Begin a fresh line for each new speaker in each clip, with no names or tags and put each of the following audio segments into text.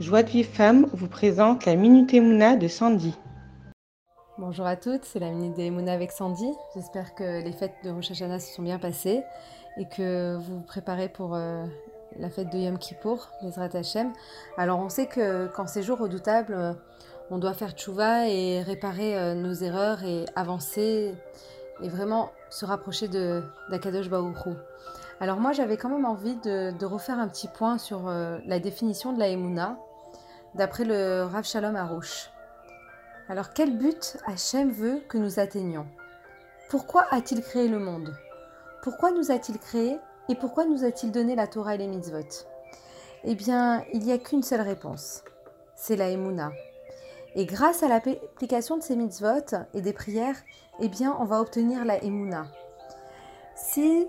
Joie de Vive Femme vous présente la Minute Emouna de Sandy.
Bonjour à toutes, c'est la Minute Emouna avec Sandy. J'espère que les fêtes de Rosh Hashanah se sont bien passées et que vous vous préparez pour euh, la fête de Yom Kippour, Bezrat Hashem. Alors on sait que quand c'est jour redoutable, euh, on doit faire tchouva et réparer euh, nos erreurs et avancer et vraiment se rapprocher de d'Akadosh Baruch Alors moi j'avais quand même envie de, refaire un petit point sur la définition de la Emouna d'après le Rav Shalom Arouche. Alors quel but Hachem veut que nous atteignions? Pourquoi a-t-il créé le monde? Pourquoi nous a-t-il créé et pourquoi nous a-t-il donné la Torah et les mitzvot? Eh bien, il n'y a qu'une seule réponse. C'est la Emouna. Et grâce à l'application de ces mitzvot et des prières, eh bien, on va obtenir la Emouna. Si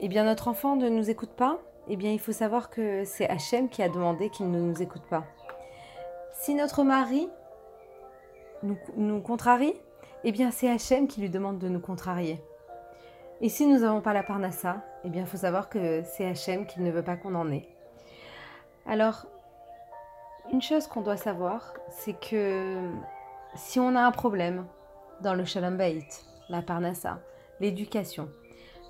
eh bien, notre enfant ne nous écoute pas, eh bien, il faut savoir que c'est Hachem qui a demandé qu'il ne nous écoute pas. Si notre mari nous, contrarie, eh bien c'est Hachem qui lui demande de nous contrarier. Et si nous n'avons pas la parnassa, eh bien il faut savoir que c'est Hachem qui ne veut pas qu'on en ait. Alors, une chose qu'on doit savoir, c'est que si on a un problème dans le Shalom Bait, la parnassa, l'éducation,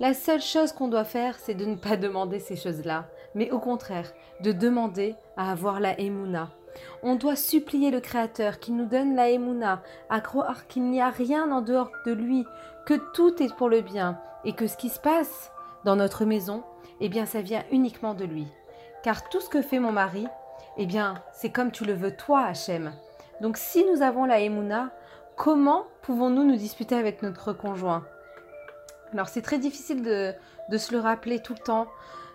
la seule chose qu'on doit faire, c'est de ne pas demander ces choses-là, mais au contraire, de demander à avoir la Emouna, on doit supplier le Créateur qui nous donne la Emouna, à croire qu'il n'y a rien en dehors de lui, que tout est pour le bien et que ce qui se passe dans notre maison, eh bien, ça vient uniquement de lui. Car tout ce que fait mon mari, eh bien, c'est comme tu le veux toi, Hachem. Donc, si nous avons la Emouna, comment pouvons-nous nous disputer avec notre conjoint? Alors, c'est très difficile de se le rappeler tout le temps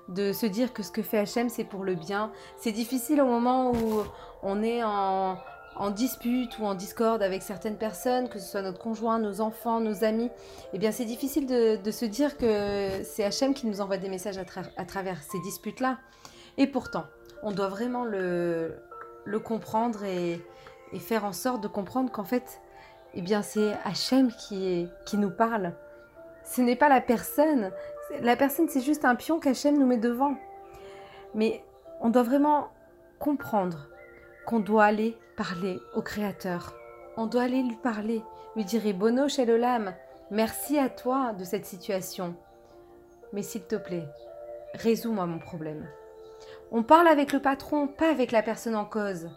de se dire que ce que fait Hachem, c'est pour le bien. C'est difficile au moment où on est en, dispute ou en discorde avec certaines personnes, que ce soit notre conjoint, nos enfants, nos amis. Eh bien, c'est difficile de, se dire que c'est Hachem qui nous envoie des messages à, travers ces disputes-là. Et pourtant, on doit vraiment le, comprendre et, faire en sorte de comprendre qu'en fait, eh bien, c'est Hachem qui, qui nous parle. Ce n'est pas la personne, la personne, c'est juste un pion qu'Hachem nous met devant. Mais on doit vraiment comprendre qu'on doit aller parler au Créateur. On doit aller lui parler, lui dire Bono l'âme, merci à toi de cette situation. Mais s'il te plaît, résous-moi mon problème. On parle avec le patron, pas avec la personne en cause.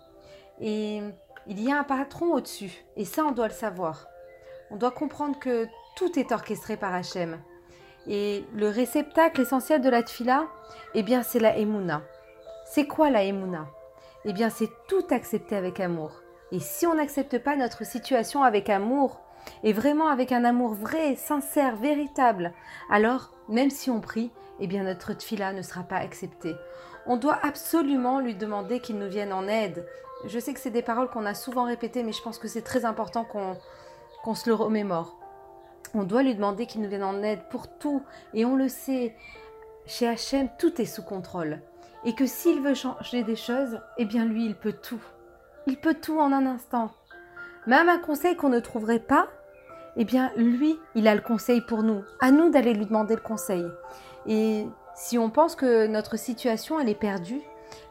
Et il y a un patron au-dessus, et ça on doit le savoir. On doit comprendre que tout est orchestré par Hachem. Et le réceptacle essentiel de la tfila, eh bien, c'est la emuna. C'est quoi la emuna Eh bien, c'est tout accepter avec amour. Et si on n'accepte pas notre situation avec amour, et vraiment avec un amour vrai, sincère, véritable, alors, même si on prie, eh bien, notre tfila ne sera pas acceptée. On doit absolument lui demander qu'il nous vienne en aide. Je sais que c'est des paroles qu'on a souvent répétées, mais je pense que c'est très important qu'on se le remémore. On doit lui demander qu'il nous vienne en aide pour tout. Et on le sait, chez Hachem, tout est sous contrôle. Et que s'il veut changer des choses, eh bien lui, il peut tout. Il peut tout en un instant. Même un conseil qu'on ne trouverait pas, eh bien lui, il a le conseil pour nous. À nous d'aller lui demander le conseil. Et si on pense que notre situation, elle est perdue,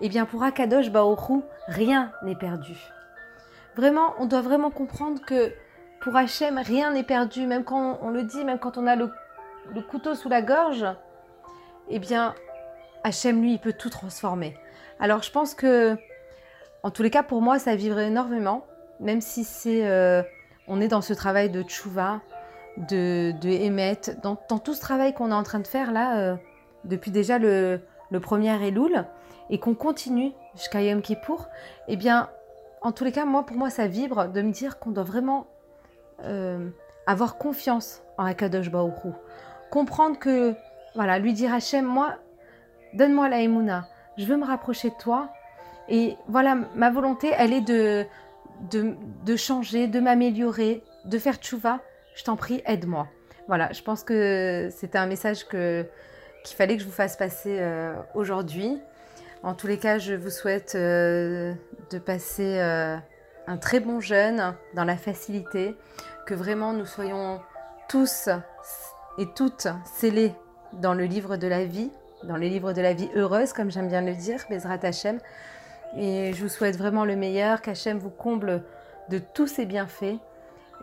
eh bien pour Akadosh Baoru, rien n'est perdu. Vraiment, on doit vraiment comprendre que pour Hachem, rien n'est perdu, même quand on le dit, même quand on a le, couteau sous la gorge, eh bien, Hachem, lui, il peut tout transformer. Alors, je pense que, en tous les cas, pour moi, ça vivrait énormément, même si c'est, euh, on est dans ce travail de tchouva, de, de dans, tout ce travail qu'on est en train de faire là, euh, depuis déjà le, le premier Elul, et qu'on continue jusqu'à Yom Kippour, eh bien, en tous les cas, moi, pour moi, ça vibre de me dire qu'on doit vraiment euh, avoir confiance en Akadosh Baoru. Comprendre que, voilà, lui dire Hachem, moi, donne-moi la Emouna, je veux me rapprocher de toi. Et voilà, ma volonté, elle est de, de, changer, de m'améliorer, de faire tchouva. Je t'en prie, aide-moi. Voilà, je pense que c'était un message qu'il fallait que je vous fasse passer euh, aujourd'hui. En tous les cas, je vous souhaite euh, de passer un très bon jeûne dans la facilité, que vraiment nous soyons tous et toutes scellés dans le livre de la vie, dans le livre de la vie heureuse, comme j'aime bien le dire, Bezrat Hashem, Et je vous souhaite vraiment le meilleur, qu'Hachem vous comble de tous ses bienfaits.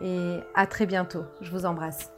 Et à très bientôt. Je vous embrasse.